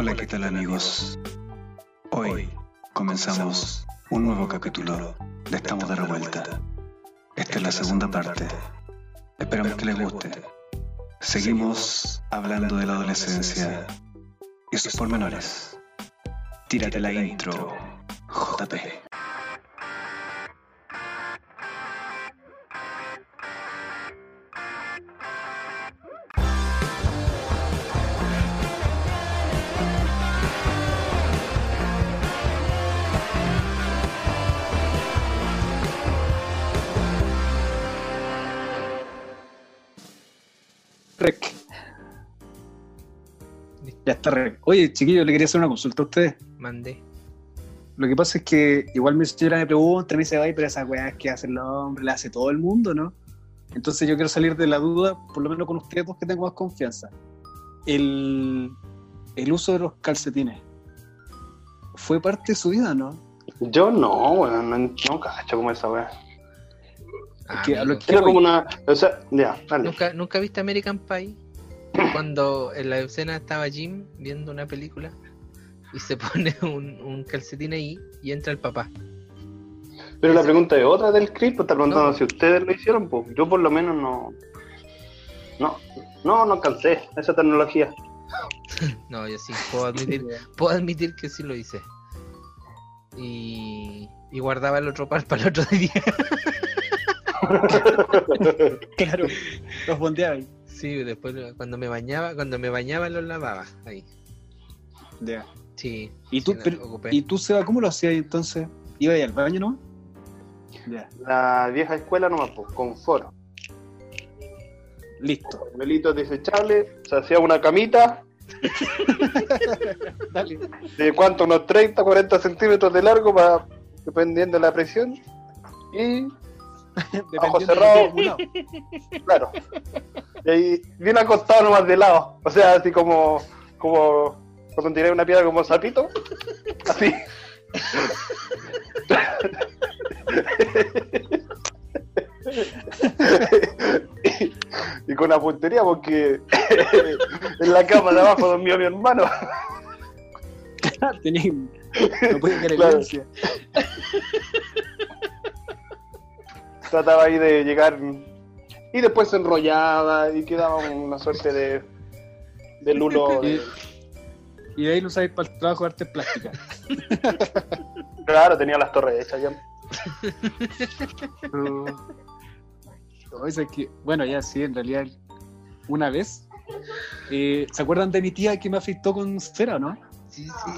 Hola, ¿qué tal amigos? Hoy comenzamos un nuevo capítulo de Estamos de Revuelta. Esta es la segunda parte. Esperamos que les guste. Seguimos hablando de la adolescencia y sus pormenores. Tírate la intro, JP. Está rec. Oye, chiquillo, le quería hacer una consulta a ustedes. Mandé. Lo que pasa es que igual mi señora me pregunta, me dice, ay, pero esa weá que hace el hombre, la hace todo el mundo, ¿no? Entonces yo quiero salir de la duda, por lo menos con ustedes dos que tengo más confianza. El, el uso de los calcetines. ¿Fue parte de su vida, no? Yo no, weón, no, no cacho como esa weá. Ah, que a lo que- Era como una. O sea, ya, dale. ¿Nunca, ¿Nunca viste American Pie? Cuando en la escena estaba Jim viendo una película y se pone un, un calcetín ahí y entra el papá. Pero la pregunta es otra del script, pues está preguntando No. si ustedes lo hicieron, pues yo por lo menos no. No, no, no alcancé esa tecnología. No, yo sí, puedo admitir, puedo admitir que sí lo hice. Y, y guardaba el otro par para el otro día. Claro, los bondeaba ahí. Sí, después cuando me bañaba, cuando me bañaba los lavaba ahí. Ya. Sí. ¿Y tú, pero-. ¿Y tú, Seba, cómo lo hacías ahí entonces? ¿Iba ahí al baño, no? Ya, La vieja escuela nomás, pues, confort. listo. Papelitos desechables, se hacía una camita Dale. de cuánto, unos 30, 40 centímetros de largo, para dependiendo de la presión. Y Dependiendo cerrado. de tu lado. Claro. Y ahí bien acostado nomás de lado. O sea, así como, como cuando tiré una piedra como sapito. Así. y, con la puntería porque en la cama de abajo dormía mi hermano. Tenía, no podía creer Claro. Trataba ahí de llegar y después se enrollaba y quedaba una suerte de de lulo. de- Y de ahí lo sabéis para el trabajo de artes plásticas. Claro, tenía las torres hechas ya. No, es que, bueno, ya sí, en realidad, una vez. eh, ¿Se acuerdan de mi tía que me afectó con cera, o no? Sí, sí.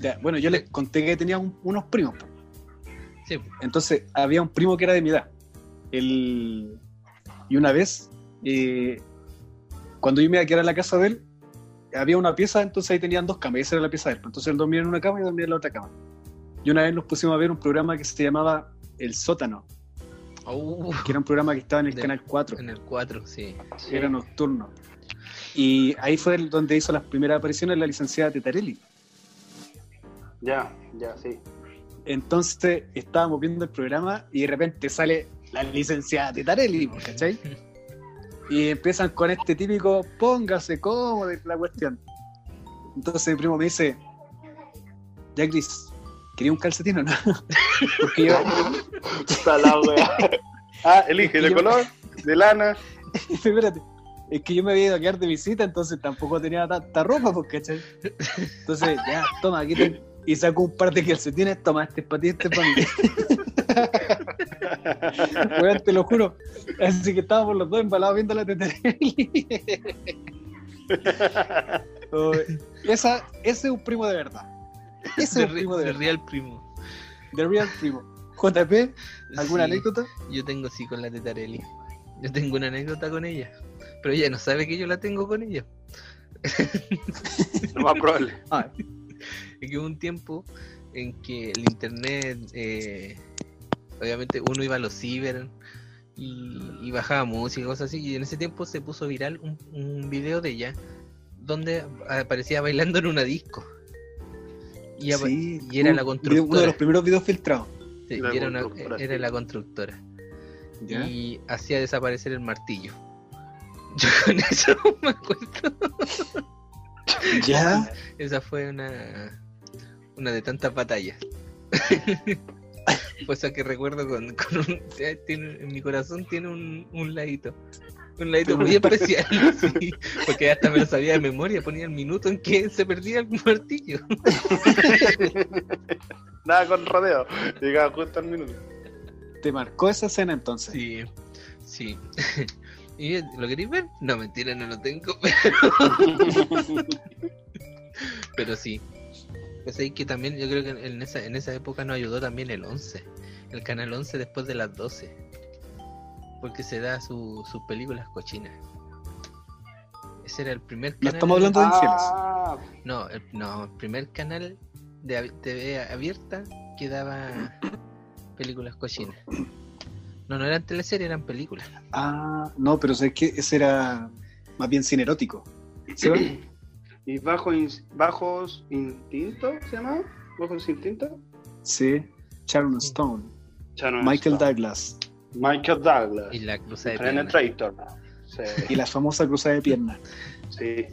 Ya, bueno, yo les conté que tenía un- unos primos. Sí, Entonces, había un primo que era de mi edad. Él- y una vez, eh, cuando yo me iba a quedar en la casa de él, había una pieza, entonces ahí tenían dos camas, y esa era la pieza de él. Entonces él dormía en una cama y yo dormía en la otra cama. Y una vez nos pusimos a ver un programa que se llamaba El Sótano, Oh, que era un programa que estaba en el De- canal 4, en el 4, sí. Sí. era nocturno. Y ahí fue donde hizo las primeras apariciones la licenciada Tetarelli. Ya, ya, sí. Entonces estábamos viendo el programa y de repente sale la licenciada Tetarelli, pues, ¿cachai? Y empiezan con este típico póngase cómodo de la cuestión. Entonces mi primo me dice, ya Cris, ¿quería un calcetín o no? Porque yo. Ah, elige de color, de lana. espérate, es que yo me había ido a quedar de visita, entonces tampoco tenía tanta ropa, pues, ¿cachai? Entonces, ya, toma, aquí te... Y sacó un par de calcetines, toma, este es para ti, este es para mí. Te lo juro. Así que estábamos los dos embalados viendo la Tetarelli. Oh, esa, ese es un primo de verdad. Ese es un primo de de verdad. Real Primo. The real primo. JP, ¿alguna Sí, anécdota? Yo tengo sí con la Tetarelli. Yo tengo una anécdota con ella. Pero ella no sabe que yo la tengo con ella. Lo más probable. Ah, Es que hubo un tiempo en que el internet, eh, obviamente uno iba a los ciber y, y bajaba música y cosas así. Y en ese tiempo se puso viral un, un video de ella donde aparecía bailando en una disco. Y, sí, y era un la video- constructora. Uno de los primeros videos filtrados. sí, La y era, una- la constructora. ¿Ya? Y hacía desaparecer el martillo. Yo con eso me acuerdo. ¿Ya? esa fue una, una de tantas batallas. pues a que recuerdo con, con un, tiene- en mi corazón tiene un, un ladito. Un ladito muy especial, sí, porque hasta me lo sabía de memoria, ponía el minuto en que se perdía el martillo. Nada con rodeo. Llegaba justo al minuto. ¿Te marcó esa escena entonces? Sí, sí. ¿Y lo queréis ver? No, mentira, no lo tengo. Pero sí. Pues ahí que también yo creo que en esa, en esa época nos ayudó también el 11. El canal 11 después de las 12. Porque se da su- sus películas cochinas. Ese era el primer No canal. estamos hablando de infieles. Ah, No, el, no, el primer canal de TV abierta que daba películas cochinas. No, no eran teleseries, eran películas. Ah, no, pero sé que ese era más bien cine erótico. ¿Sí? ¿Y bajo bajos instinto se llama? ¿Bajos instinto? Sí. Sharon Stone, Sharon Michael Stone. Douglas Michael Douglas. Y la cruza de piernas. Penetrator. y Sí, la famosa cruzada de piernas. sí.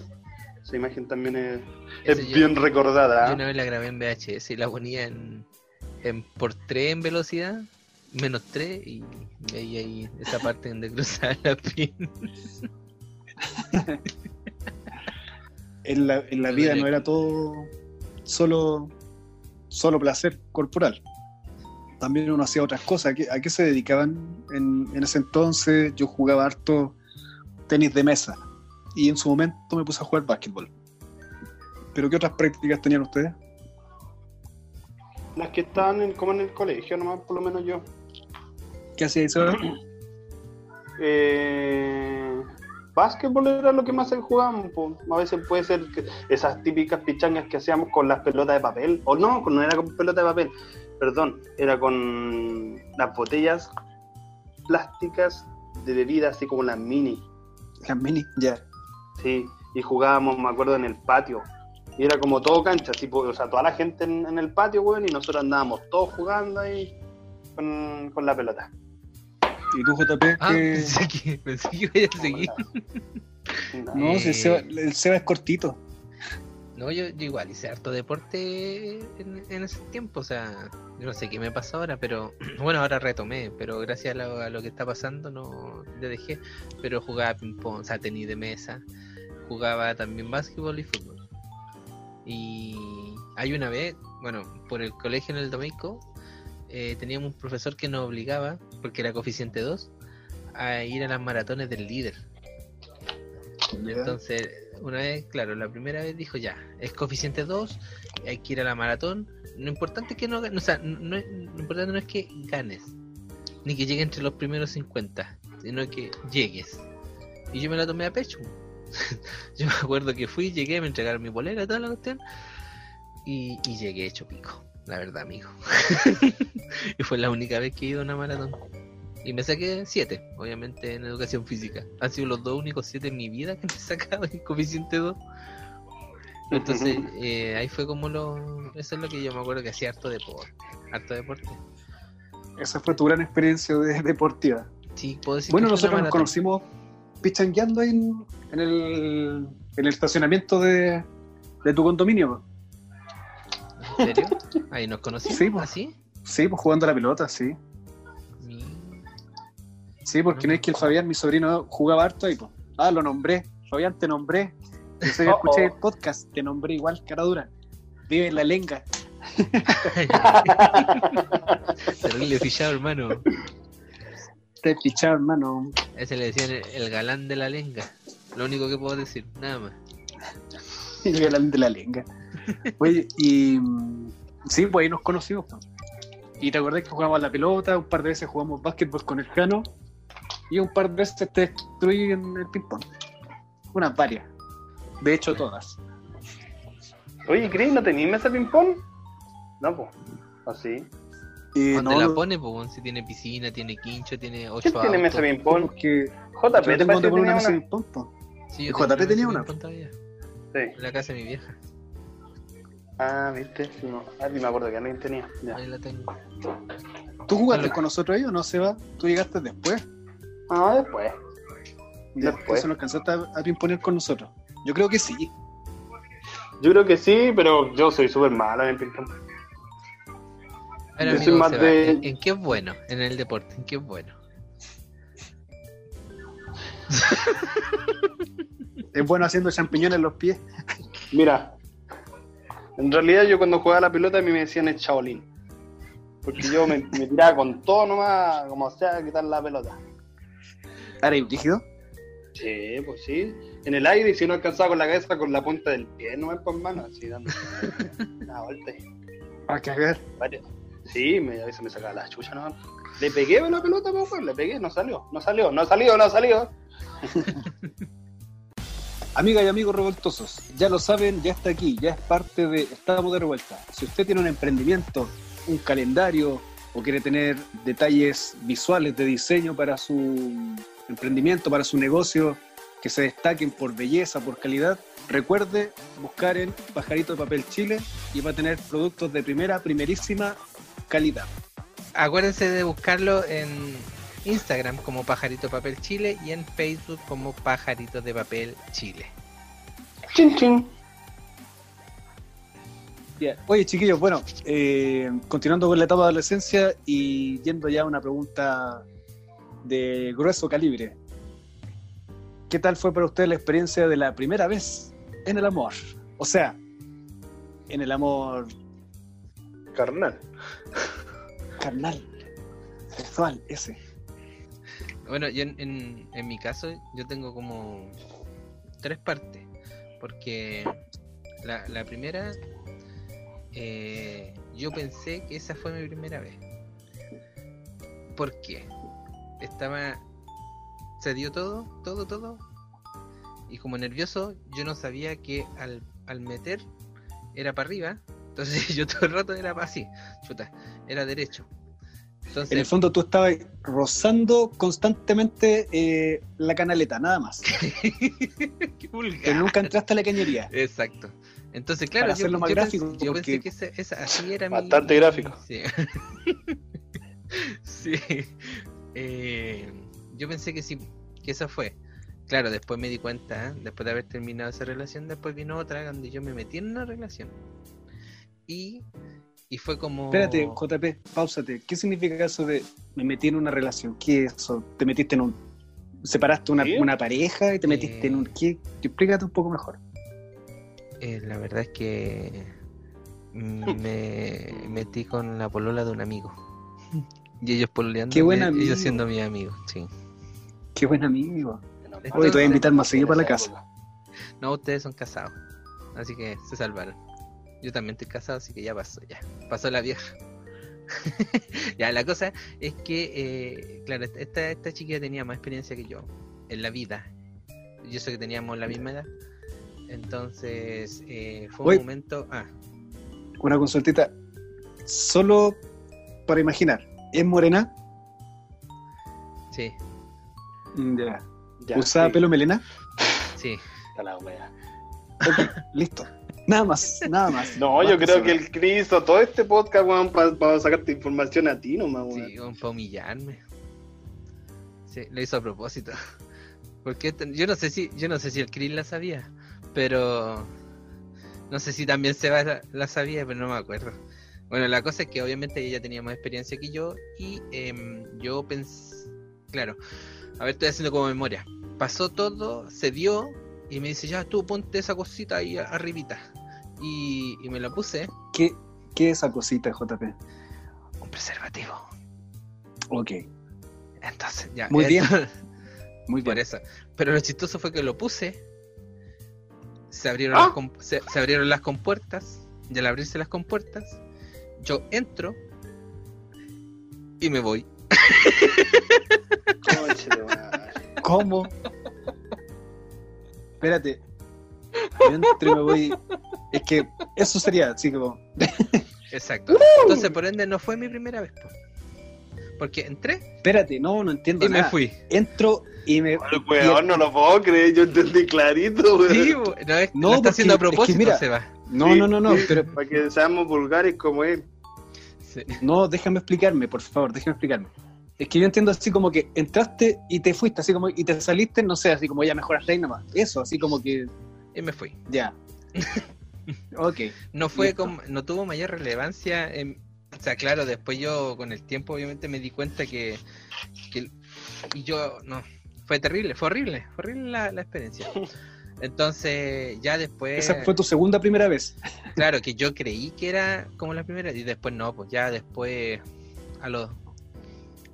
Esa imagen también es, es yo- bien recordada. Yo ¿ah? una vez la grabé en VHS y la ponía en, en por 3 en velocidad, menos 3, y veía ahí esa parte donde cruzaba la pierna. En la, en la vida no era todo solo, solo placer corporal. También uno hacía otras cosas. ¿A qué, a qué se dedicaban en, en ese entonces? Yo jugaba harto tenis de mesa y en su momento me puse a jugar básquetbol. ¿Pero qué otras prácticas tenían ustedes? Las que estaban en- como en el colegio, nomás por lo menos yo. ¿Qué hacía Isabel? Eh, básquetbol era lo que más jugaban. po. A veces puede ser que esas típicas pichangas que hacíamos con las pelotas de papel. O no, no era con pelota de papel. Perdón, era con las botellas plásticas de bebida, así como las mini. Las mini, ya. Sí, y jugábamos, me acuerdo, en el patio. Y era como todo cancha, tipo, o sea, toda la gente en, en el patio, weón, y nosotros andábamos todos jugando ahí con, con la pelota. ¿Y tú, JP? Ah, pensé que, pensé que iba a seguir. No, si el, Seba, el Seba es cortito. No, yo, yo igual hice harto deporte en, en ese tiempo, o sea, yo no sé qué me pasó ahora, pero bueno, ahora retomé, pero gracias a lo, a lo que está pasando no le dejé, pero jugaba ping-pong, o sea, tenis de mesa, jugaba también básquetbol y fútbol. Y hay una vez, bueno, por el colegio en el Domeico, eh, teníamos un profesor que nos obligaba, porque era coeficiente 2, a ir a las maratones del líder. Entonces, una vez, claro, la primera vez dijo ya, es coeficiente 2, hay que ir a la maratón. Lo importante es que no, o sea, no, lo importante no es que ganes, ni que llegues entre los primeros 50, sino que llegues. Y yo me la tomé a pecho. yo me acuerdo que fui, llegué, me entregaron mi bolera, toda la cuestión, y, y llegué hecho pico, la verdad, amigo. y fue la única vez que he ido a una maratón. Y me saqué 7, obviamente en educación física. Han sido los dos únicos 7 en mi vida que me he sacado en coeficiente 2. Entonces, eh, ahí fue como lo. Eso es lo que yo me acuerdo que hacía harto deporte. Harto deporte. Esa fue tu gran experiencia de- deportiva. Sí, puedo decir Bueno, que nosotros nos conocimos pichangueando en, en, el, en el estacionamiento de, de tu condominio. ¿En serio? Ahí nos conocimos. Sí, pues. ¿Así? Sí, pues jugando a la pelota, sí. Mi- Sí, porque no es que el Fabián, mi sobrino, jugaba harto ahí. Pues. Ah, lo nombré. Fabián, te nombré. Yo sé que Oh, escuché oh. el podcast, te nombré igual, cara dura. Vive en la lenga. Terrible fichado, hermano. Te he pichado, hermano. Ese le decían el, el galán de la lenga. Lo único que puedo decir, nada más. Yo hablando de la lenga. Oye, y sí, pues ahí nos conocimos. Y te acordás que jugamos a la pelota, un par de veces jugamos básquetbol con el Jano, y un par de veces te destruí en el ping-pong. Unas varias. De hecho, todas. Oye, Chris, ¿no tenías mesa ping-pong? No, pues. Así. Y ¿Dónde no, la pone? Pues si tiene piscina, tiene quincho, tiene ¿Quién ocho tiene mesa ping-pong? porque JP, yo ¿te tengo que poner una tenía mesa ping-pong. po. Sí, JP tenía una. todavía, Sí. En la casa de mi vieja. Ah, viste. No. Ah, me acuerdo que alguien tenía. Ya. Ahí la tengo. ¿Tú jugaste Hola. con nosotros ahí o no, Seba? ¿Tú llegaste después? Ah, después. Ya, Después. Eso no alcanzaste a, a pimponer con nosotros. Yo creo que sí. Yo creo que sí, pero yo soy súper malo en el ping Yo soy amigo más Seba, de- ¿en, en qué es bueno? En el deporte, ¿en qué es bueno? Es bueno haciendo champiñones en los pies. Mira, en realidad yo cuando jugaba la pelota a mí me decían el chaolín. Porque yo me, me tiraba con todo nomás, como sea, a quitar la pelota. ¿Ahora hay rígido? Sí, pues sí. En el aire y si no alcanzaba con la cabeza, con la punta del pie, no es por mano, así dando una vuelta. A cagar. varios. Sí, me, a veces me sacaba la chucha, ¿no? Le pegué la pelota, pues, pues, le pegué, no salió, no salió, no salió, no salió. Amigas y amigos revoltosos, ya lo saben, ya está aquí, ya es parte de Estamos de Revuelta. Si usted tiene un emprendimiento, un calendario o quiere tener detalles visuales de diseño para su emprendimiento, para su negocio, que se destaquen por belleza, por calidad, recuerde buscar en Pajarito de Papel Chile y va a tener productos de primera, primerísima calidad. Acuérdense de buscarlo en Instagram como Pajarito Papel Chile y en Facebook como Pajarito de Papel Chile. Chin, chin. Oye, chiquillos, bueno, eh, continuando con la etapa de adolescencia y yendo ya a una pregunta de grueso calibre. ¿Qué tal fue para usted la experiencia de la primera vez en el amor? O sea, en el amor Carnal. carnal, sexual, ese. Bueno, yo en, en- en mi caso yo tengo como tres partes, porque la, la primera, eh, yo pensé que esa fue mi primera vez. ¿Por qué? Estaba, se dio todo, todo, todo, y como nervioso yo no sabía que al, al meter era para arriba, entonces yo todo el rato era así, chuta, era derecho. Entonces, En el fondo tú estabas rozando constantemente eh, la canaleta, nada más. Qué vulgar. Que nunca entraste a la cañería. Exacto. Entonces, claro, Para hacerlo más yo gráfico, pensé, yo pensé que esa, esa- así era mi- Bastante mi- gráfico. Sí. Sí. Eh, yo pensé que sí, que esa fue. Claro, después me di cuenta, ¿eh? después de haber terminado esa relación, después vino otra donde yo me metí en una relación. Y, y fue como... Espérate, JP, pausate. ¿Qué significa eso de me metí en una relación? ¿Qué es eso? ¿Te metiste en un... separaste una, pareja y te metiste en un... ¿Qué? Explícate un poco mejor. Eh, la verdad es que me metí con la polola de un amigo. Y ellos pololeando, Qué buen y amigo. ellos siendo mis amigos, sí. Qué buen amigo. Te voy a invitar más seguido para la casa. No, ustedes son casados, así que se salvaron. Yo también estoy casado, así que ya pasó, ya. Pasó la vieja. ya, la cosa es que, eh, claro, esta, esta chiquilla tenía más experiencia que yo en la vida. Yo sé que teníamos la misma edad. Entonces, eh, fue un momento... Ah, Una consultita. Solo para imaginar. ¿Es morena? sí, Ya. Ya, ¿Usaba sí, pelo melena? sí. está la wea. Ok, listo. Nada más, nada más. No, yo creo que el Cristo, todo este podcast, weón, para sacarte información a ti nomás, weón. Sí, un para humillarme. Sí, lo hizo a propósito. Porque este- yo no sé si, yo no sé si el Chris la sabía, pero no sé si también Seba la, la sabía, pero no me acuerdo. Bueno, la cosa es que obviamente ella tenía más experiencia que yo y em, yo pensé, claro, a ver, estoy haciendo como memoria. Pasó todo, se dio y me dice, ya tú ponte esa cosita ahí arribita. Y, y me la puse, ¿Qué, ¿Qué es esa cosita, JP? un preservativo. Ok, Entonces, ya. Muy bien. muy Por bien. eso. Pero lo chistoso fue que lo puse. Se abrieron, Ah. las, se, se abrieron las compuertas. Y al abrirse las compuertas, yo entro y me voy. ¿Cómo? Espérate. Yo entro y me voy. Es que eso sería así como. Exacto. Entonces, por ende, no fue mi primera vez. po. Porque entré Espérate, no, no entiendo y me fui. Entro y me. Ay, weón, no lo puedo creer, yo entendí clarito, weón. Sí, no, es, No, lo está porque- haciendo a es que propósito, Seba. No, no, no, no, pero Para que seamos vulgares como él. Sí. no, déjame explicarme, por favor, déjame explicarme. Es que yo entiendo así como que entraste y te fuiste, así como y te saliste, no sé, así como ya mejoras ahí nomás. Eso, así como que Y me fui. ya. Ok. No fue con- no tuvo mayor relevancia. en- o sea, claro, después yo con el tiempo obviamente me di cuenta que, que- y yo no, fue terrible, fue horrible, fue horrible la, la experiencia. Entonces, ya después, Esa fue tu segunda primera vez. claro, que yo creí que era como la primera y después no, pues ya después a los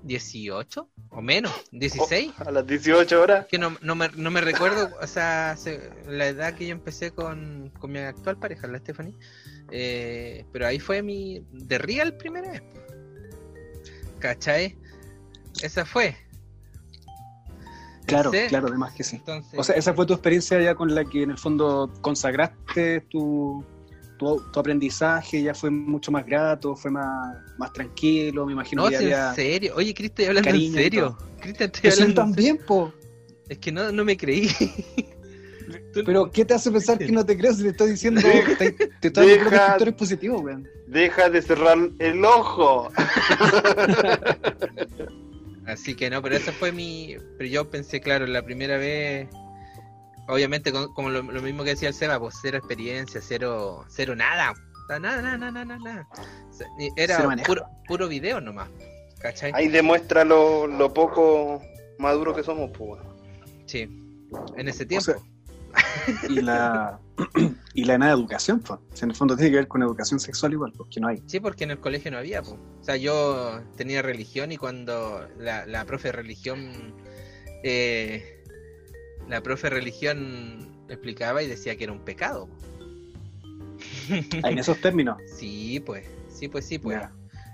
18 o menos, 16. A las 18 horas. Que no, no, me, no me recuerdo, o sea, se- la edad que yo empecé con, con mi actual pareja, la Stephanie. eh, pero ahí fue mi. de real primera vez. ¿Cachai? Esa fue. Claro, Sí. claro, además que sí. Entonces, O sea, esa fue tu experiencia ya con la que en el fondo consagraste tu, tu, tu aprendizaje, ya fue mucho más grato, fue más, más tranquilo, me imagino no, que si había... en serio. Oye, Cristian, estoy hablando en serio. Cristian, estoy sí, hablando en también, po. Es que no, no me creí. Tú- Pero ¿qué te hace pensar que no te crees si te estoy diciendo, te, te estoy dando Deja- factores positivos, weón? Deja de cerrar el ojo. Así que no, pero esa fue mi. Pero yo pensé, claro, la primera vez. Obviamente, con- como lo, lo mismo que decía el Seba, pues cero experiencia, cero, cero nada. Nada, nada, nada, nada, nada. Era puro, puro video nomás. ¿Cachai? Ahí demuestra lo, lo poco maduro que somos, pues. Sí. En ese tiempo. sea, Y la, y la nada educación, pues. En el fondo tiene que ver con educación sexual igual, porque no hay. Sí, porque en el colegio no había. po. O sea, yo tenía religión y cuando la, la profe de religión. eh, la profe de religión explicaba y decía que era un pecado. En esos términos. Sí, pues, sí, pues, sí, pues.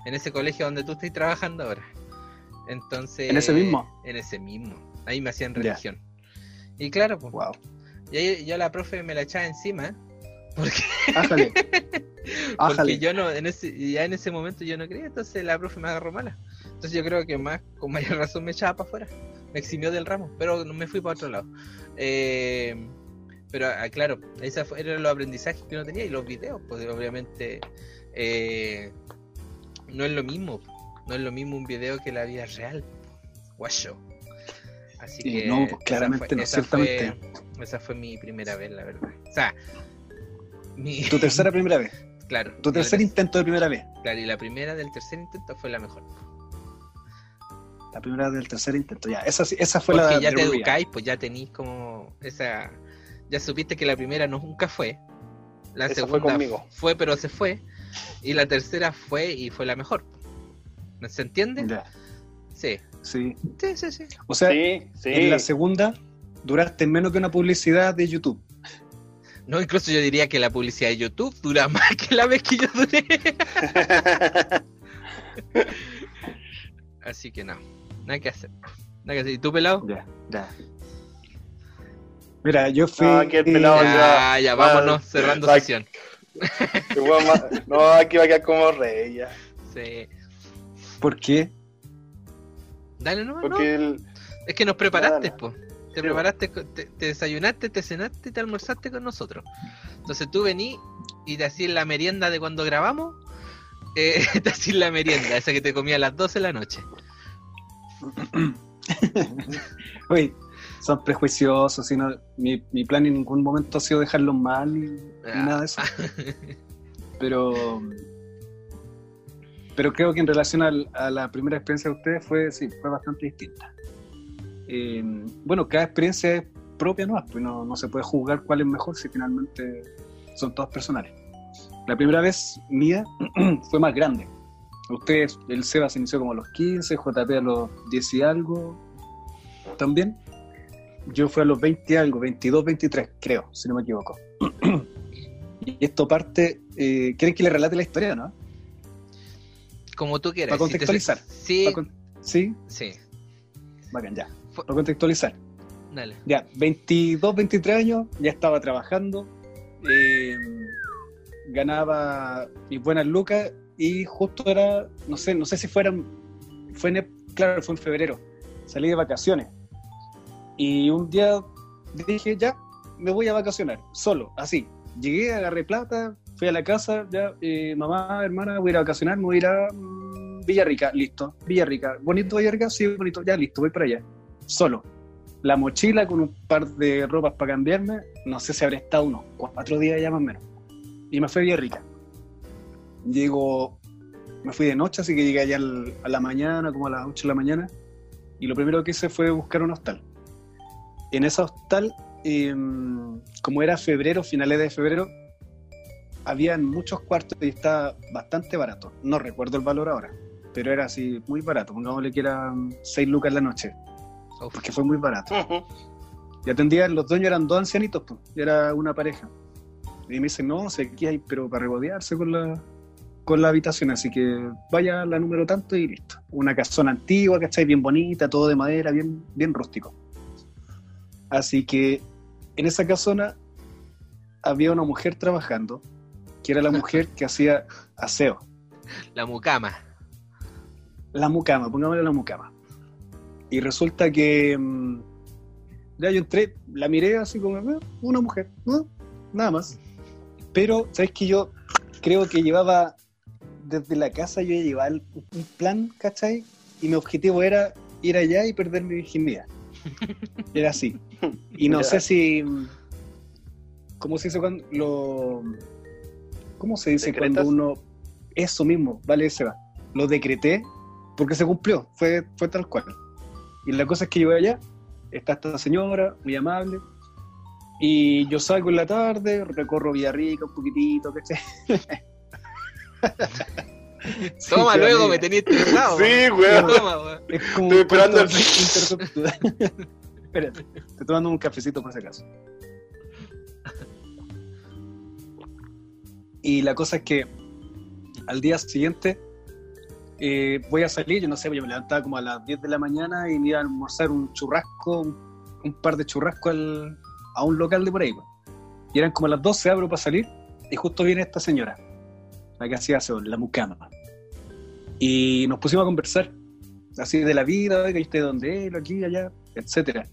En ese colegio donde tú estás trabajando ahora. Entonces. ¿En ese mismo? En ese mismo. Ahí me hacían religión. Y claro, pues. Wow. Y ahí yo la profe me la echaba encima. Porque, Ájale. porque Ájale. yo no, en ese, ya en ese momento yo no creía, entonces la profe me agarró mala. Entonces yo creo que más, con mayor razón me echaba para afuera. Me eximió del ramo, pero no me fui para otro lado. Eh, pero ah, claro, ese era los aprendizajes que uno tenía y los videos, pues obviamente eh, no es lo mismo. No es lo mismo un video que la vida real. Guacho. Así que no, pues, claramente fue- no, esa ciertamente. Fue, esa fue mi primera vez, la verdad. O sea, mi, Tu tercera primera vez. claro. Tu la tercer ter- intento de primera vez. Claro, y la primera del tercer intento fue la mejor. La primera del tercer intento. Ya, esa, sí- esa fue Porque la ya de te educáis, pues ya tenéis como esa. Ya supiste que la primera no nunca fue. La Esa fue segunda conmigo. fue, pero se fue. Y la tercera fue y fue la mejor. ¿No se entiende? Ya, Sí. sí. Sí, sí, sí. O sea, Sí, sí. en la segunda duraste menos que una publicidad de YouTube. No, incluso yo diría que la publicidad de YouTube dura más que la vez que yo duré. Así que no, nada que hacer. Nada que hacer. ¿Y tú, pelado? Ya, ya. Mira, yo fui. No, aquí el pelado Ya, ya, vámonos, cerrando va- sesión. No, aquí va a quedar como rey ya. Sí. ¿Por qué? Dale nomás, no. Porque el- Es que nos preparaste, Nada. po. Te Sí, preparaste, te, te desayunaste, te cenaste y te almorzaste con nosotros. Entonces tú venís y te hacías la merienda de cuando grabamos. eh, te hacías la merienda, esa que te comía a las 12 de la noche. Oye, son prejuiciosos. sino mi, mi plan en ningún momento ha sido dejarlos mal ni, ni Ah. nada de eso. Pero. Pero creo que en relación al- a la primera experiencia de ustedes fue, sí, fue bastante distinta. Eh, bueno, cada experiencia es propia, ¿no? Pues no, no se puede juzgar cuál es mejor si finalmente son todas personales. La primera vez mía fue más grande. Ustedes, el Seba se inició como a los 15, JP a los 10 y algo también. Yo fui a los 20 y algo, 22, 23, creo, si no me equivoco. y esto parte, eh, ¿quieren que le relate la historia, no? Como tú quieras. Para Si te- contextualizar. Sí, Para con- Sí, sí. bacán, ya. Para contextualizar. Dale. Ya, 22, 23 años, ya estaba trabajando, eh, ganaba mis buenas lucas y justo era, no sé, no sé si fueran, fue en, claro, fue en febrero, salí de vacaciones y un día dije, ya, me voy a vacacionar, solo, así. Llegué, agarré plata, fui a la casa, ya, eh, mamá, hermana, voy a vacacionar, me voy a ir a mm, Villarrica, listo, Villarrica, bonito Villarrica, sí, bonito, ya, listo, voy para allá, solo la mochila con un par de ropas para cambiarme, no sé si habré estado unos cuatro días ya más o menos. y me fui a Villarrica. Llego, me fui de noche, así que llegué allá al- a la mañana, como a las 8 de la mañana, y lo primero que hice fue buscar un hostal. En ese hostal, eh, como era febrero, finales de febrero, habían muchos cuartos y estaba bastante barato. No recuerdo el valor ahora, pero era así muy barato. Pongámosle que eran 6 lucas la noche, Uf, porque fue muy barato. Y atendían, los dueños eran dos ancianitos, pues, y era una pareja. Y me dicen, no, sé aquí hay, pero para regodearse con la, con la habitación, así que vaya a la número tanto y listo. Una casona antigua, ¿cachai? Bien bonita, todo de madera, bien, bien rústico. Así que en esa casona había una mujer trabajando, que era la mujer que hacía aseo. la mucama. La mucama, pongámosle la mucama. Y resulta que mm, ya yo entré, la miré así como "Ah, una mujer, ¿no? nada más. Pero, ¿sabes que Yo creo que llevaba, desde la casa yo llevaba el- un plan, ¿cachai? Y mi objetivo era ir allá y perder mi virginidad. Era así. Y no sé si... ¿Cómo se dice cuando lo... ¿Cómo se dice ¿Decretas? cuando uno... Eso mismo, vale, se va. Lo decreté porque se cumplió, fue, fue tal cual. Y la cosa es que yo voy allá, está esta señora, muy amable, y yo salgo en la tarde, recorro Villarrica un poquitito, ¿cachai? Sí, Toma, luego me tenía estresado. Sí, weón. Toma, weón. Es como Estoy un esperando el-. Espérate, estoy tomando un cafecito por si acaso. Y la cosa es que al día siguiente eh, voy a salir, yo no sé, yo me levantaba como a las 10 de la mañana y me iba a almorzar un churrasco, un, un par de churrascos al- a un local de por ahí. Y eran como las 12, abro para salir y justo viene esta señora, la que hacía aseo, la mucama. Y nos pusimos a conversar, así de la vida, oiga, ¿y usted de dónde es? Aquí, allá, etcétera.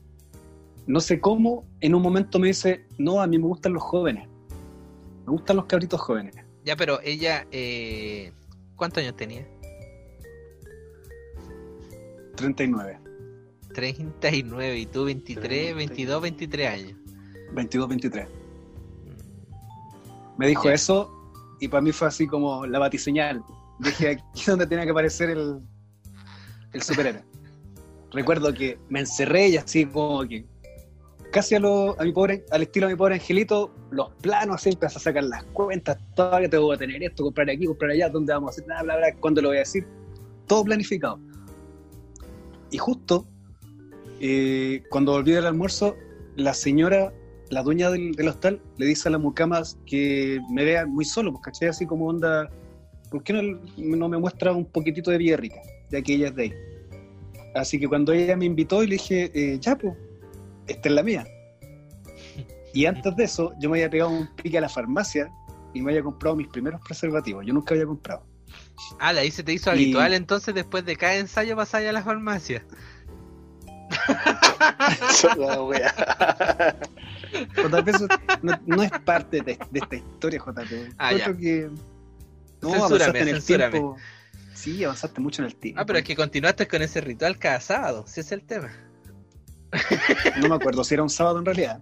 No sé cómo, en un momento me dice, no, a mí me gustan los jóvenes. Me gustan los cabritos jóvenes. Ya, pero ella, eh, ¿cuántos años tenía? 39, 39 y tú 23, 30. 22, 23 años. 22, 23. Me dijo Ya. eso y para mí fue así como la batiseñal. Dije, aquí es donde tenía que aparecer el, el superhéroe. Recuerdo que me encerré y así como que casi a, lo, a mi pobre, al estilo de mi pobre angelito, los planos así, empecé a sacar las cuentas, que tengo que tener esto, comprar aquí, comprar allá, dónde vamos a hacer, bla, bla, bla, cuándo lo voy a decir, todo planificado. Y justo eh, cuando volví del almuerzo, la señora, la dueña del, del hostal, le dice a la mucama que me vea muy solo, pues caché así como onda, ¿por qué no, no me muestra un poquitito de Villarrica, ya que ella es de ahí? Así que cuando ella me invitó y le dije, eh, ya pues, esta es la mía. Y antes de eso, yo me había pegado un pique a la farmacia y me había comprado mis primeros preservativos. Yo nunca había comprado. Ah, la ahí se te hizo Y- habitual entonces después de cada ensayo pasar a la farmacia. JP, eso no, no es parte de, de esta historia, JP. Ah, ya. creo que. No, Censúrame, avanzaste en el censúrame. tiempo. Sí, avanzaste mucho en el tiempo. Ah, pero es que continuaste con ese ritual cada sábado, si es el tema. No me acuerdo si era un sábado en realidad.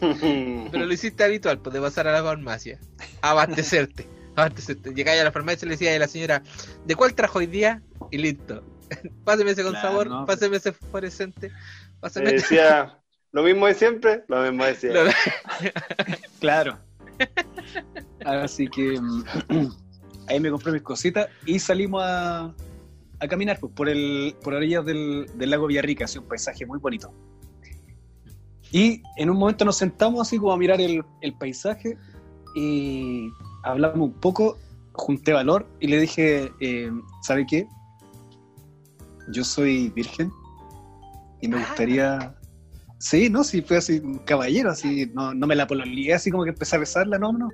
Pero lo hiciste habitual, pues de pasar a la farmacia. Abastecerte. abastecerte. Llegáis a la farmacia y le decías a la señora, ¿de cuál trajo hoy día? Y listo. Páseme ese con Claro, sabor, no. páseme ese fluorescente, Me páseme decía lo mismo de siempre, lo mismo decía. Lo- Claro. Así que mm, ahí me compré mis cositas y salimos a, a caminar pues, por el por orillas del, del lago Villarrica, así un paisaje muy bonito. Y en un momento nos sentamos así como a mirar el, el paisaje y hablamos un poco, junté valor y le dije, eh, ¿sabe qué? Yo soy virgen y me Ah. gustaría... Sí, no, sí, fue así, un caballero, así, no, no me la pololeé, así como que empecé a besarla, no, no,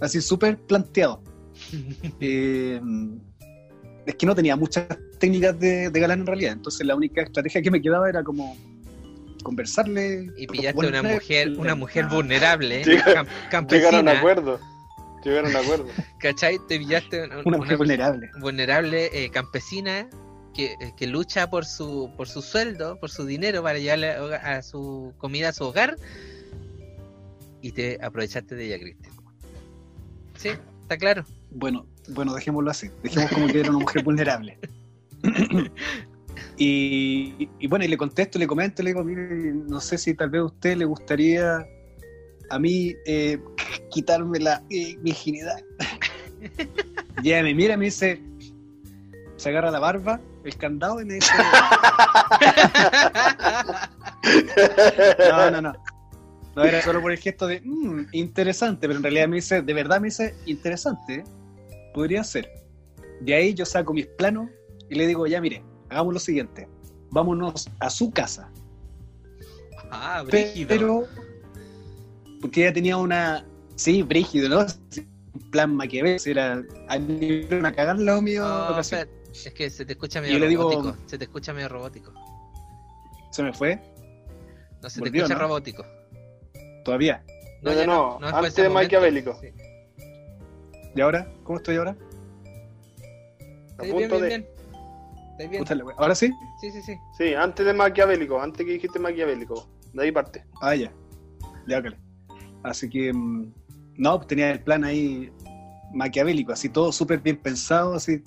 así súper planteado. Eh, es que no tenía muchas técnicas de, de galán en realidad, entonces la única estrategia que me quedaba era como conversarle. Y pillaste proponerle- una mujer, una mujer vulnerable, Llega- cam- Llegaron a campesina, acuerdo. Llegaron a acuerdo. ¿cachai? Te pillaste una, Una mujer vulnerable. vulnerable eh, campesina que, eh, que lucha por su por su sueldo, por su dinero para llevarle a, su comida a su hogar y te aprovechaste de ella, Cristian. Sí, está claro. Bueno, bueno, dejémoslo así. Dejemos como que era una mujer vulnerable. y, y bueno, y le contesto, le comento, le digo, mire, no sé si tal vez a usted le gustaría a mí eh, quitarme la eh, virginidad. y ella me mira me dice, se agarra la barba, el candado y me dice, no, no, no. No era solo por el gesto de, "Mm, interesante, pero en realidad me dice, de verdad me dice, interesante, podría ser. De ahí yo saco mis planos y le digo, ya mire, hagamos lo siguiente, vámonos a su casa. Ah, brígido. Pero, porque ella tenía una, sí, brígido, ¿no? Un plan maquiavélico, era a cagar lo mío. Oh. Es que se te escucha Yo medio le digo- robótico. Se te escucha medio robótico. Se me fue, No, se te Volvió, escucha ¿no? robótico. todavía. No, ya no, fue antes de maquiavélico. Sí. ¿Y ahora? ¿Cómo estoy ahora? A Sí, punto bien, bien, de. bien. ¿Estáis bien? ¿Ahora sí? Sí, sí, sí. Sí, antes de maquiavélico, antes que dijiste maquiavélico. De ahí parte. Ah, ya. Ya, ok. Así que, mm, no, pues tenía el plan ahí maquiavélico, así todo súper bien pensado, así.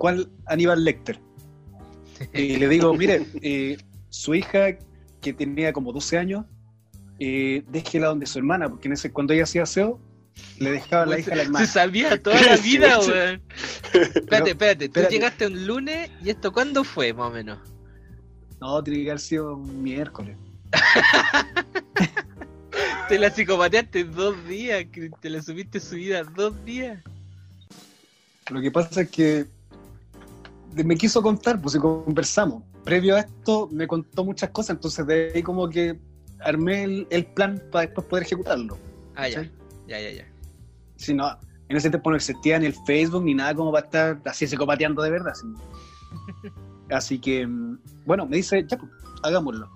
¿Cuál Aníbal Lecter? Y le digo, mire, eh, su hija, que tenía como 12 años, eh, déjela donde su hermana, porque en ese, cuando ella hacía aseo, le dejaba la hija a la Se hermana. sabía toda la vida, weón. Espérate, espérate. Tú espérate. llegaste un lunes y esto cuándo fue, más o menos. No, tiene que haber sido un miércoles. Te la psicopateaste dos días, te la subiste subida dos días. Lo que pasa es que me quiso contar, pues y conversamos. Previo a esto me contó muchas cosas, entonces de ahí como que armé el, el plan para después poder ejecutarlo. Ah, ya. ¿Sí? Ya, ya, ya. Si no, en ese tiempo no existía ni el Facebook ni nada como para estar así psicopateando de verdad. sí. Así que, mm, bueno, me dice, ya, pues, hagámoslo.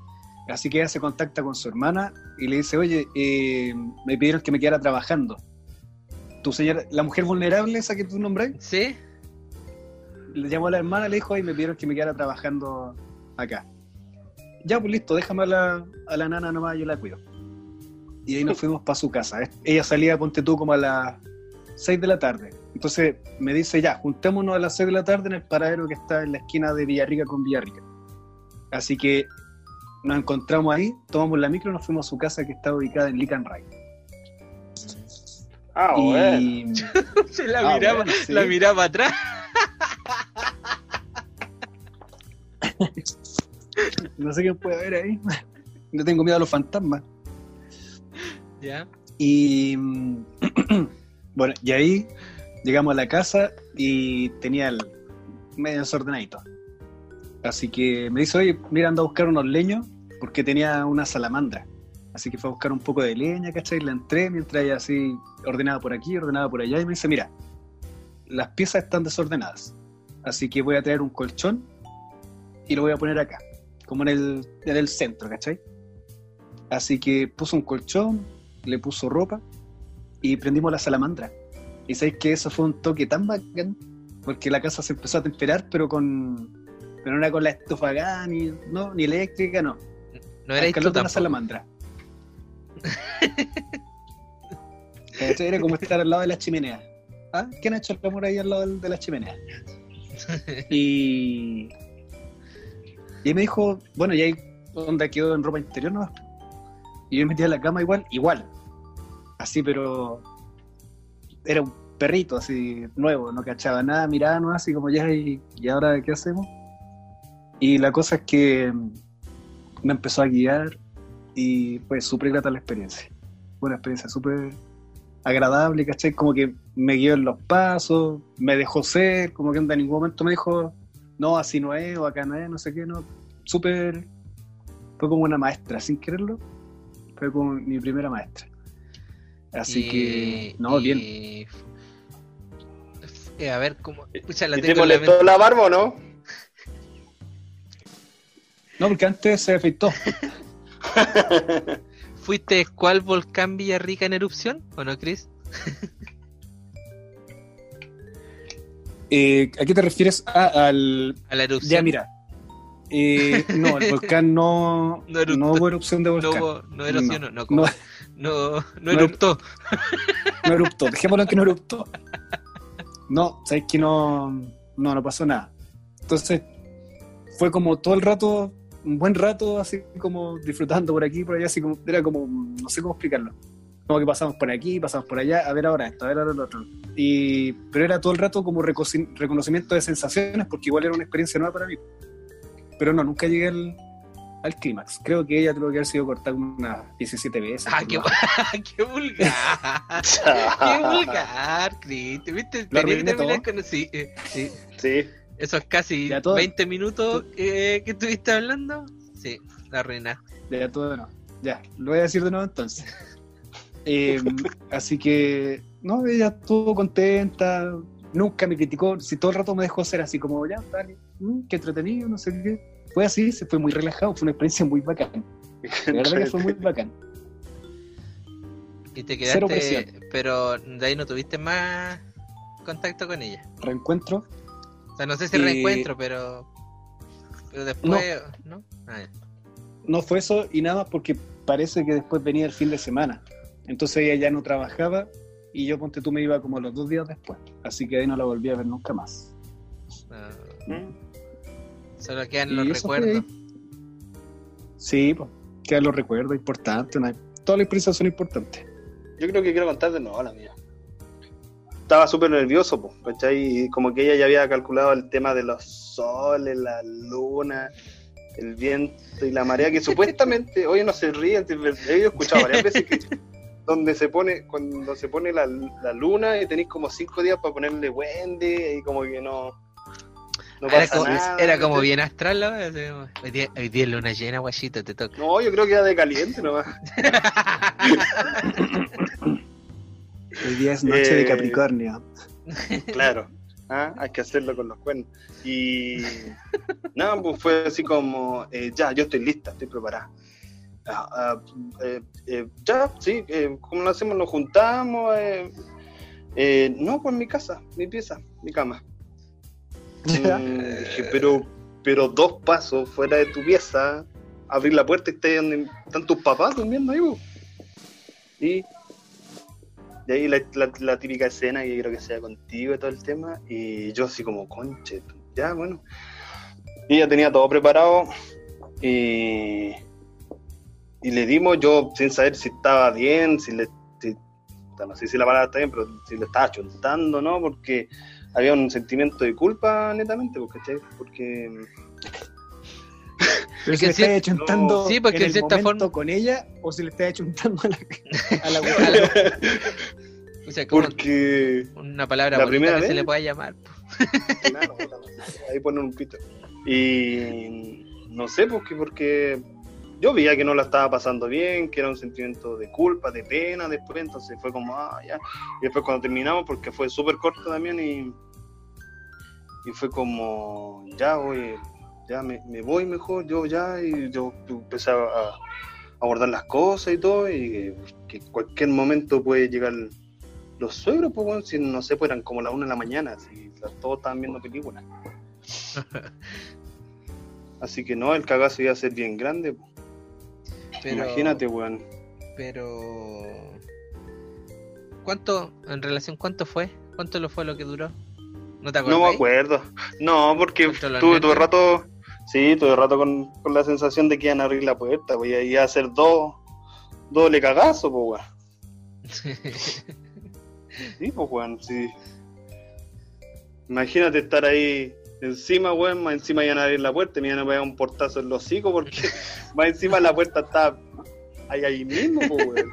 Así que ella se contacta con su hermana y le dice, oye, eh, me pidieron que me quedara trabajando. Tu señora, la mujer vulnerable, esa que tú nombras, ¿Sí? Le llamó a la hermana, le dijo, y me pidieron que me quedara trabajando acá. Ya, pues listo, déjame a la, a la nana nomás, yo la cuido. Y ahí nos fuimos para su casa. Ella salía, ponte tú, como a las 6 de la tarde. Entonces me dice, ya, juntémonos a las 6 de la tarde en el paradero que está en la esquina de Villarrica con Villarrica. Así que nos encontramos ahí, tomamos la micro y nos fuimos a su casa que está ubicada en Lican Ray. Ah, bueno. Y Se la Ah, miraba, bueno, sí. la miraba atrás. No sé qué puede haber ahí. No tengo miedo a los fantasmas. Ya. Y mm, bueno, y ahí llegamos a la casa y tenía el medio desordenadito. Así que me dice, oye, mira, anda a buscar unos leños porque tenía una salamandra. Así que fue a buscar un poco de leña, ¿cachai? La entré mientras ella así ordenaba por aquí, ordenaba por allá y me dice, mira, las piezas están desordenadas. Así que voy a traer un colchón y lo voy a poner acá, como en el, en el centro, ¿cachai? Así que puso un colchón, le puso ropa y prendimos la salamandra. Y sabéis que eso fue un toque tan bacán, porque la casa se empezó a temperar, pero con. Pero no era con la estufa a gas, ni, no, ni eléctrica, no. No tú calor de una salamandra. Era como estar al lado de la chimenea. ¿Ah? ¿Quién ha hecho el amor ahí al lado de la chimenea? Y. Y ahí me dijo, bueno, y ahí donde quedó en ropa interior nomás. Y yo me metí a la cama igual, igual. Así, pero. Era un perrito así, nuevo, no cachaba nada, miraba nomás así como ya, y, y ahora qué hacemos? Y la cosa es que me empezó a guiar y fue súper grata la experiencia. Fue una experiencia súper agradable, ¿cachai? Como que me guió en los pasos, me dejó ser, como que en ningún momento me dijo, no, así no es, o acá no es, no sé qué, no. Súper. Fue como una maestra, sin quererlo. Fue como mi primera maestra. Así Y- que, no, y- bien. Eh, a ver, cómo. Escucha, la ¿Y te tengo en la molestó mente. la barba o no? No, porque antes se afeitó. ¿Fuiste cuál volcán Villarrica en erupción? ¿O no, Chris? Eh, ¿A qué te refieres? Ah, al. A la erupción. Ya, mira. Eh, no, el volcán no. No hubo erupción de volcán. no erosionó, no, no, no. No, no No eruptó. No eruptó, dejémoslo en que no eruptó. No, sabes que no, no, no pasó nada. Entonces, fue como todo el rato, un buen rato, así como disfrutando por aquí, por allá, así como, era como, no sé cómo explicarlo. Como que pasamos por aquí, pasamos por allá, a ver ahora esto, a ver ahora lo otro. Y, pero era todo el rato como reconocimiento de sensaciones, porque igual era una experiencia nueva para mí. Pero no, nunca llegué al, al clímax. Creo que ella tuvo que haber sido cortada unas 17 veces. Ah, qué, vulgar. qué vulgar, Cristian. ¿Viste? Lo Tenía que terminar todo. con sí, eh, sí. Sí. Esos casi Ya todo- 20 minutos eh, que estuviste hablando. Sí, la arruinaste. Ya, todo de nuevo. Ya, lo voy a decir de nuevo entonces. Eh, así que, no, ella estuvo contenta, nunca me criticó, si todo el rato me dejó ser así como, ya, dale, mm, qué entretenido, no sé qué. Fue así, se fue muy relajado, fue una experiencia muy bacana. La verdad que fue muy bacán. Y te Cero quedaste, presión. pero de ahí no tuviste más contacto con ella. Reencuentro, O sea, no sé si Y- reencuentro, pero. Pero después. ¿No? Ah, ya. no fue eso y nada más porque parece que después venía el fin de semana. Entonces ella ya no trabajaba y yo, ponte tú, me iba como los dos días después. Así que ahí no la volví a ver nunca más. Ah, Mm. solo quedan Y los recuerdos. Sí, pues, quedan los recuerdos importantes. una- Todas las experiencias son importantes. Yo creo que quiero contar de nuevo la mía. Estaba súper nervioso, ¿cachai? Y como que ella ya había calculado el tema de los soles, la luna, el viento y la marea, que supuestamente, oye, no se ríen, he escuchado varias veces que donde se pone, cuando se pone la, la luna y tenéis como cinco días para ponerle duende y como que no, no era, pasa como, nada. era como bien astral, ¿no? Así como, Hoy día, hoy día es luna llena, guachito, te toca. No, yo creo que era de caliente nomás. Hoy día es noche de Eh, Capricornio. Claro, ah, hay que hacerlo con los cuernos. Y nada, pues fue así como, eh, ya, yo estoy lista, estoy preparada. Ah, ah, eh, eh, ya, sí, eh, ¿cómo lo hacemos? Nos juntamos. no, pues mi casa, mi pieza, mi cama. Mm, dije, pero, pero dos pasos fuera de tu pieza, abrir la puerta y está donde están tus papás durmiendo ahí. po. Y de ahí la, la- la típica escena que creo que sea contigo y todo el tema. Y yo así como, conche, ya, bueno. Y ya tenía todo preparado. Y, y le dimos, yo sin saber si estaba bien, si le... si- no sé si la palabra está bien, pero si le estaba chuntando, ¿no? Porque había un sentimiento de culpa, netamente, porque, ¿cachai? porque Pero si que le estás chuntando sí, porque en el cierta forma- con ella o si le estás chuntando a la, a la A wea. la- O sea, como porque una palabra la primera que se le pueda llamar. Claro, ahí ponen un pito. Y no sé, porque, porque yo veía que no la estaba pasando bien, que era un sentimiento de culpa, de pena después, entonces fue como, ah, ya. Y después cuando terminamos, porque fue súper corto también, y, y fue como, ya, oye, ya me, me voy mejor, yo ya, y yo empecé a, a abordar las cosas y todo, y que en cualquier momento puede llegar los suegros, pues, bueno, si no sé, pues eran como las una de la mañana, si todos estaban viendo películas. Así que no, el cagazo iba a ser bien grande. pues. Pero, Imagínate, weón. Pero. ¿Cuánto, en relación, cuánto fue? ¿Cuánto lo fue lo que duró? ¿No te acuerdas? No me acuerdo. No, porque ¿Cuánto lo tuve todo el nervios? rato, sí, todo el rato con, con la sensación de que iban a abrir la puerta, pues iba a hacer dos, doble cagazo, pues, weón. Sí, pues, weón, sí. Imagínate estar ahí encima, weón, más encima iban a abrir la puerta y me iban a pegar un portazo en los hocico porque más encima la puerta está ahí, ahí mismo, pues, weón.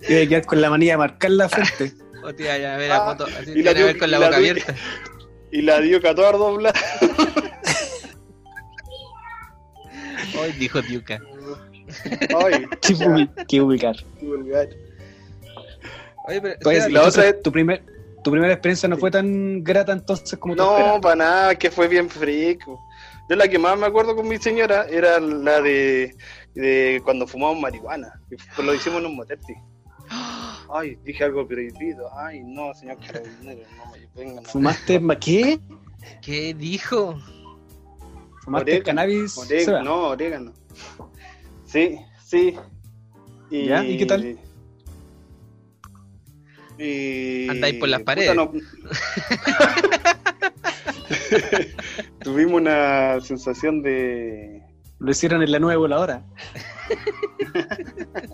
Tiene que quedar con la manía de marcar la frente. o te iban a ver a Ah, foto, así y la a ver dio- con la la boca dio- abierta. Y la dio Cator doblada. Hoy dijo Diuca. Ay, Qué ubi- qué ubicar. qué vulgar. Oye, pero. Oye, Seba, la entonces, otra es- tu, primer, tu primera experiencia no fue tan grata entonces como tú No, para nada, que fue bien frico. Yo la que más me acuerdo con mi señora era la de, de cuando fumamos marihuana. que lo hicimos en un motel. Ay, dije algo prohibido. Ay, no, señor carabinero, no me vengan. ¿Fumaste ma- qué? ¿Qué dijo? ¿Fumaste Orégano, cannabis? Orégano, no, orégano. Sí, sí. ¿Ya? ¿Y qué tal? Y... Andáis por las puta, paredes. no- Tuvimos una sensación de... Lo hicieron en la nueva voladora.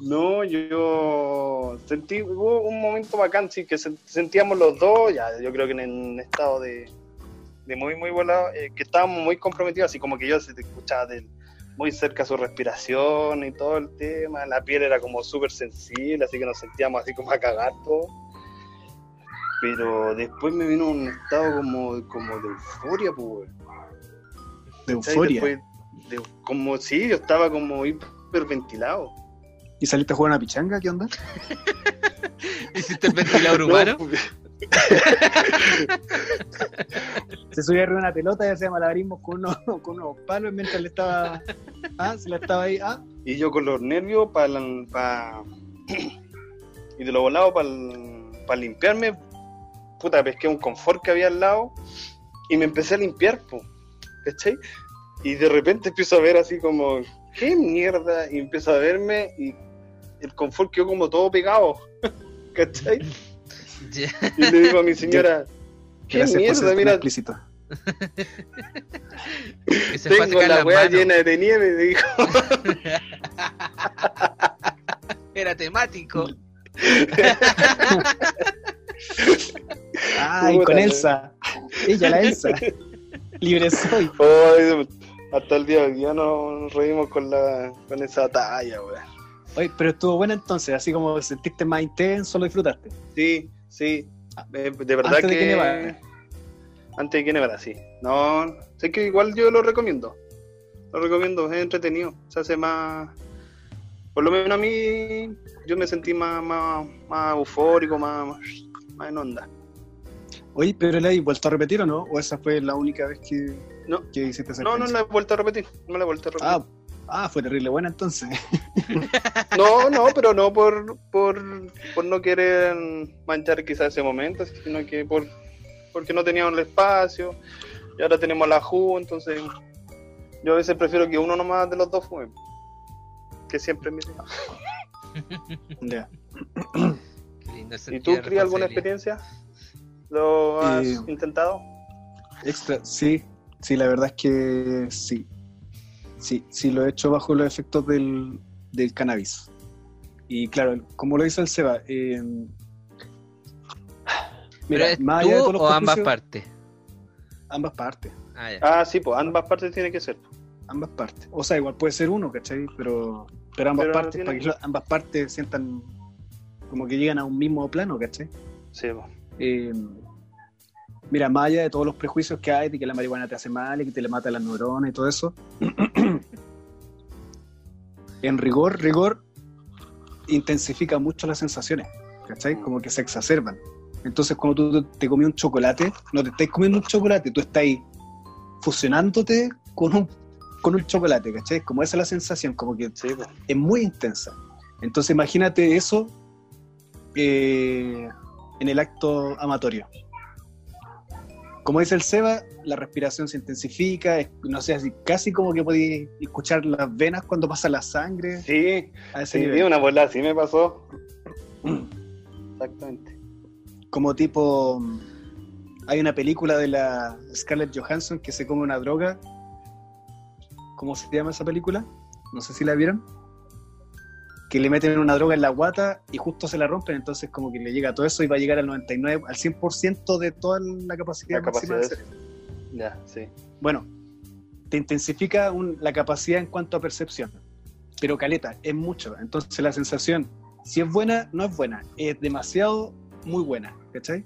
No, yo sentí, hubo un momento bacán, sí, que se- sentíamos los dos, ya, yo creo que en un estado de, de muy, muy volado, eh, que estábamos muy comprometidos, así como que yo se te escuchaba del- muy cerca su respiración y todo el tema, la piel era como súper sensible, así que nos sentíamos así como a cagar todo. Pero después me vino un estado como, como de euforia, pues. De euforia. Después de- como si yo estaba como hiperventilado. ¿Y saliste a jugar una pichanga? ¿Qué onda? ¿Hiciste el ventilador humano? No, Se subía arriba una pelota y hacía malabarismos con unos, con unos palos mientras le estaba. Ah, se la estaba ahí. Ah, Y yo con los nervios para y de lo volado para limpiarme, puta, pesqué un confort que había al lado y me empecé a limpiar, po, ¿cachai? Y de repente empiezo a ver así como, ¿qué mierda? Y empiezo a verme y el confort quedó como todo pegado, ¿cachai? Ya. Y le digo a mi señora, ¿qué gracias por mierda? Mira, explícito. Se tengo la las weá llena de nieve, dijo. Era temático. Ay, con la- Elsa. Ella, la Elsa. Libre soy. Hasta el día de hoy día nos reímos con, la, con esa talla, weón. Oye, pero estuvo buena entonces, así como sentiste más intenso, lo disfrutaste. Sí, sí. Eh, De verdad Antes de que. que nevara. Antes de que nevara, sí. No, sé que igual yo lo recomiendo. Lo recomiendo, es entretenido. Se hace más. Por lo menos a mí, yo me sentí más, más, más eufórico, más, más, en onda. Oye, pero ¿la has vuelto a repetir o no? ¿O esa fue la única vez que, No. que hiciste esa No, no la he vuelto a repetir. No la he vuelto a repetir. Ah, ah, fue terrible buena entonces. No, no, pero no por, por, por no querer manchar quizás ese momento, sino que por porque no teníamos el espacio y ahora tenemos la JU, entonces yo a veces prefiero que uno nomás de los dos fume. Que siempre mire. Ya. Qué lindo ¿Y tú, Cris, alguna experiencia? ¿Lo has Eh, intentado? Extra, sí, sí, la verdad es que sí. Sí, sí, lo he hecho bajo los efectos del, del cannabis. Y claro, como lo dice el Seba, eh, ¿Pero mira, es más tú allá de todos los o ambas partes? Ambas partes, Ah, ya. Ah, sí, pues ambas partes tienen que ser. ambas partes. O sea, igual puede ser uno, ¿cachai? Pero, pero ambas Pero partes, tiene- para que lo- ambas partes sientan como que llegan a un mismo plano, ¿cachai? Sí, pues. Eh, mira, más allá de todos los prejuicios que hay de que la marihuana te hace mal y que te le mata las neuronas y todo eso, en rigor, rigor, intensifica mucho las sensaciones, ¿cachai? Como que se exacerban. Entonces, cuando tú te comí un chocolate, no te estás comiendo un chocolate, tú estás fusionándote con un, con un chocolate, ¿cachai? Como esa es la sensación, como que Sí, pues. es muy intensa. Entonces imagínate eso eh, en el acto amatorio. Como dice el Seba, la respiración se intensifica, no sé, así, casi como que podéis escuchar las venas cuando pasa la sangre Sí, a ese sí, nivel. una bola así me pasó. Exactamente. Como tipo, hay una película de la Scarlett Johansson que se come una droga. ¿Cómo se llama esa película? No sé si la vieron. Que le meten una droga en la guata y justo se la rompen, entonces como que le llega todo eso y va a llegar al 99, al 100% de toda la capacidad La máxima capacidad del de- cerebro. Ya, sí. Bueno, te intensifica un- la capacidad en cuanto a percepción, pero caleta, es mucho. Entonces la sensación, si es buena, no es buena, es demasiado muy buena, ¿cachai?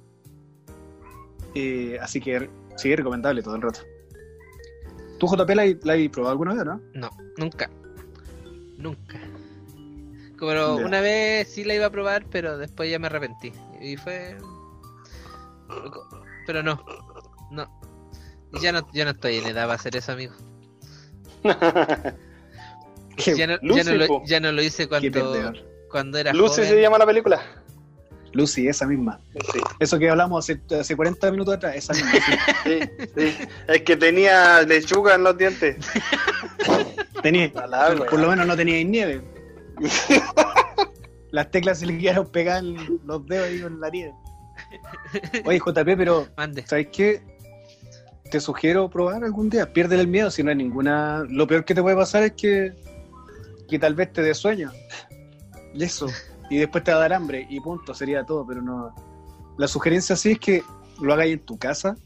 Eh, así que sigue recomendable todo el rato. ¿Tú, JP, la, la has probado alguna vez, no? No, nunca. Nunca. Pero una vez sí la iba a probar, pero después ya me arrepentí. Y fue. Pero no. No. Y Ya no, ya no estoy en edad para hacer eso, amigo. Ya no, ya Lucy, no lo, po. ya no lo hice cuando, cuando era Lucy joven. se llama la película. Lucy, esa misma. Sí, Eso que hablamos hace, hace 40 minutos atrás, esa misma. sí. sí, sí. Es que tenía lechuga en los dientes. Tenía, por ya. lo menos no teníais nieve. Las teclas se le quedaron pegadas los dedos ahí con la nieve. Oye, JP, pero Mande. ¿sabes qué? Te sugiero probar algún día. Pierde el miedo si no hay ninguna. Lo peor que te puede pasar es que, que tal vez te dé sueño. Y eso. Y después te va a dar hambre. Y punto, sería todo. Pero no. La sugerencia sí es que lo hagáis en tu casa.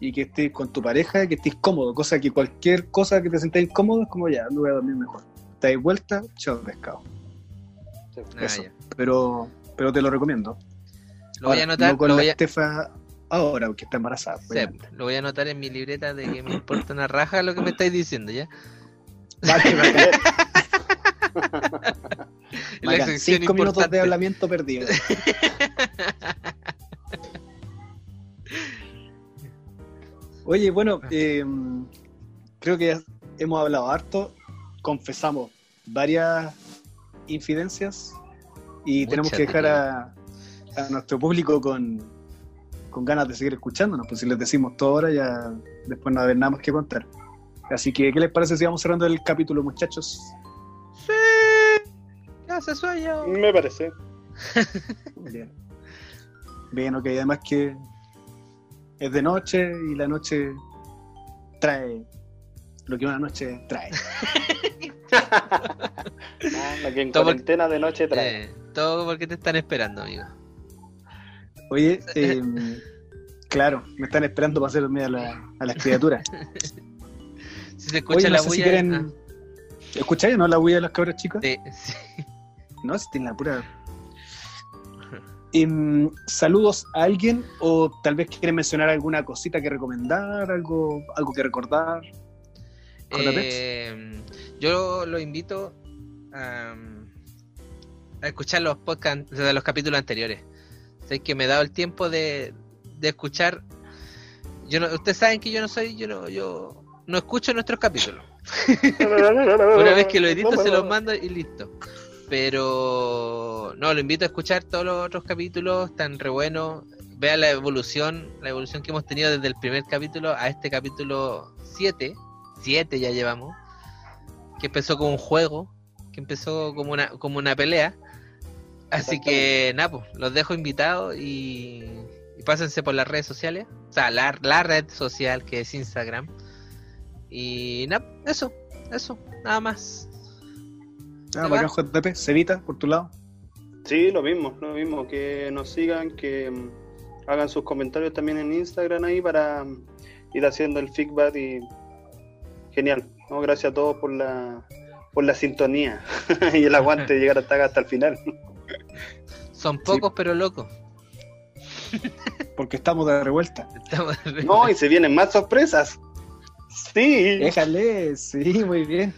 Y que estés con tu pareja, que estés cómodo. Cosa que cualquier cosa que te sentáis incómodo es como ya, no voy a dormir mejor. Dais vuelta, chao pescado. Ah, eso. ya. Pero, pero te lo recomiendo. Lo voy a anotar, no con lo la voy a, Estefa ahora, que está embarazada. sí, lo voy a anotar en mi libreta de que me importa una raja lo que me estáis diciendo, ¿ya? Vale, vale. La cinco minutos de hablamiento perdido. Oye, bueno, eh, creo que hemos hablado harto, confesamos varias infidencias y tenemos que dejar a, a nuestro público con, con ganas de seguir escuchándonos, pues si les decimos todo ahora ya después no va a haber nada más que contar. Así que, ¿qué les parece si vamos cerrando el capítulo, muchachos? Sí. Hace sueño. Me parece. Bien. Bien, ok, además que es de noche y la noche trae lo que una noche trae. No, Aquí en Todo- cuarentena de noche trae. Eh, todo porque te están esperando, amigo. Oye, eh, claro, me están esperando para hacer dormir a, la- a las criaturas. Si se escucha Oye, no la si bulla. quieren... ah, ¿Escucháis o no la bulla de las cabras chicas? sí, sí. No, si tiene la pura... Em, ¿Saludos a alguien o tal vez quieren mencionar alguna cosita que recomendar, algo, algo que recordar? ¿Con la Eh, yo lo invito a, a escuchar los podcasts de los capítulos anteriores. Sé que me he dado el tiempo de, de escuchar. Yo no, ustedes saben que yo no soy, yo no, yo no escucho nuestros capítulos. Una vez que lo edito se los mando y listo. Pero no, lo invito a escuchar todos los otros capítulos, están re buenos. Vea la evolución, la evolución que hemos tenido desde el primer capítulo a este capítulo 7. 7 ya llevamos. Que empezó como un juego, que empezó como una, como una pelea. Así que nada, pues, los dejo invitados y, y pásense por las redes sociales. O sea, la, la red social que es Instagram. Y nada, eso, eso, nada más. Ah, ¿Se bacán, va? JP, Cevita, por tu lado. Sí, lo mismo, lo mismo, que nos sigan, que mm, hagan sus comentarios también en Instagram ahí para mm, ir haciendo el feedback y genial. ¿No? Gracias a todos por la por la sintonía y el aguante de llegar hasta acá hasta el final. Son pocos pero locos. Porque estamos de revuelta. Estamos- No, y se vienen más sorpresas. Sí. Déjale, sí, muy bien.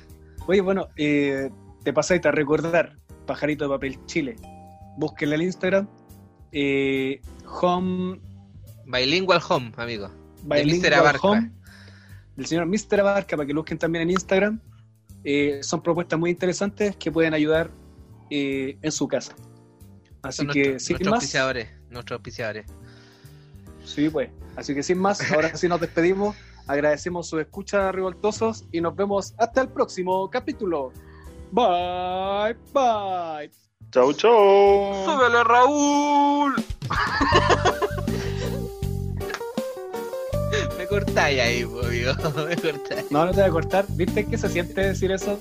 Oye, bueno, eh, te pasaste a recordar, Pajarito de Papel Chile. Búsquenle el Instagram. Eh, home Bilingual Home, amigo. Bilingual. Home del señor Mr. Abarca para que lo busquen también en Instagram. Eh, son propuestas muy interesantes que pueden ayudar eh, en su casa. Así Son que nuestros, sin nuestros más, auspiciadores, nuestros auspiciadores. sí, pues. Así que sin más, ahora sí nos despedimos. Agradecemos su escucha, revoltosos, y nos vemos hasta el próximo capítulo. Bye, bye. Chau, chau. ¡Súbele, Raúl! No, no te voy a cortar. ¿Viste qué se siente decir eso?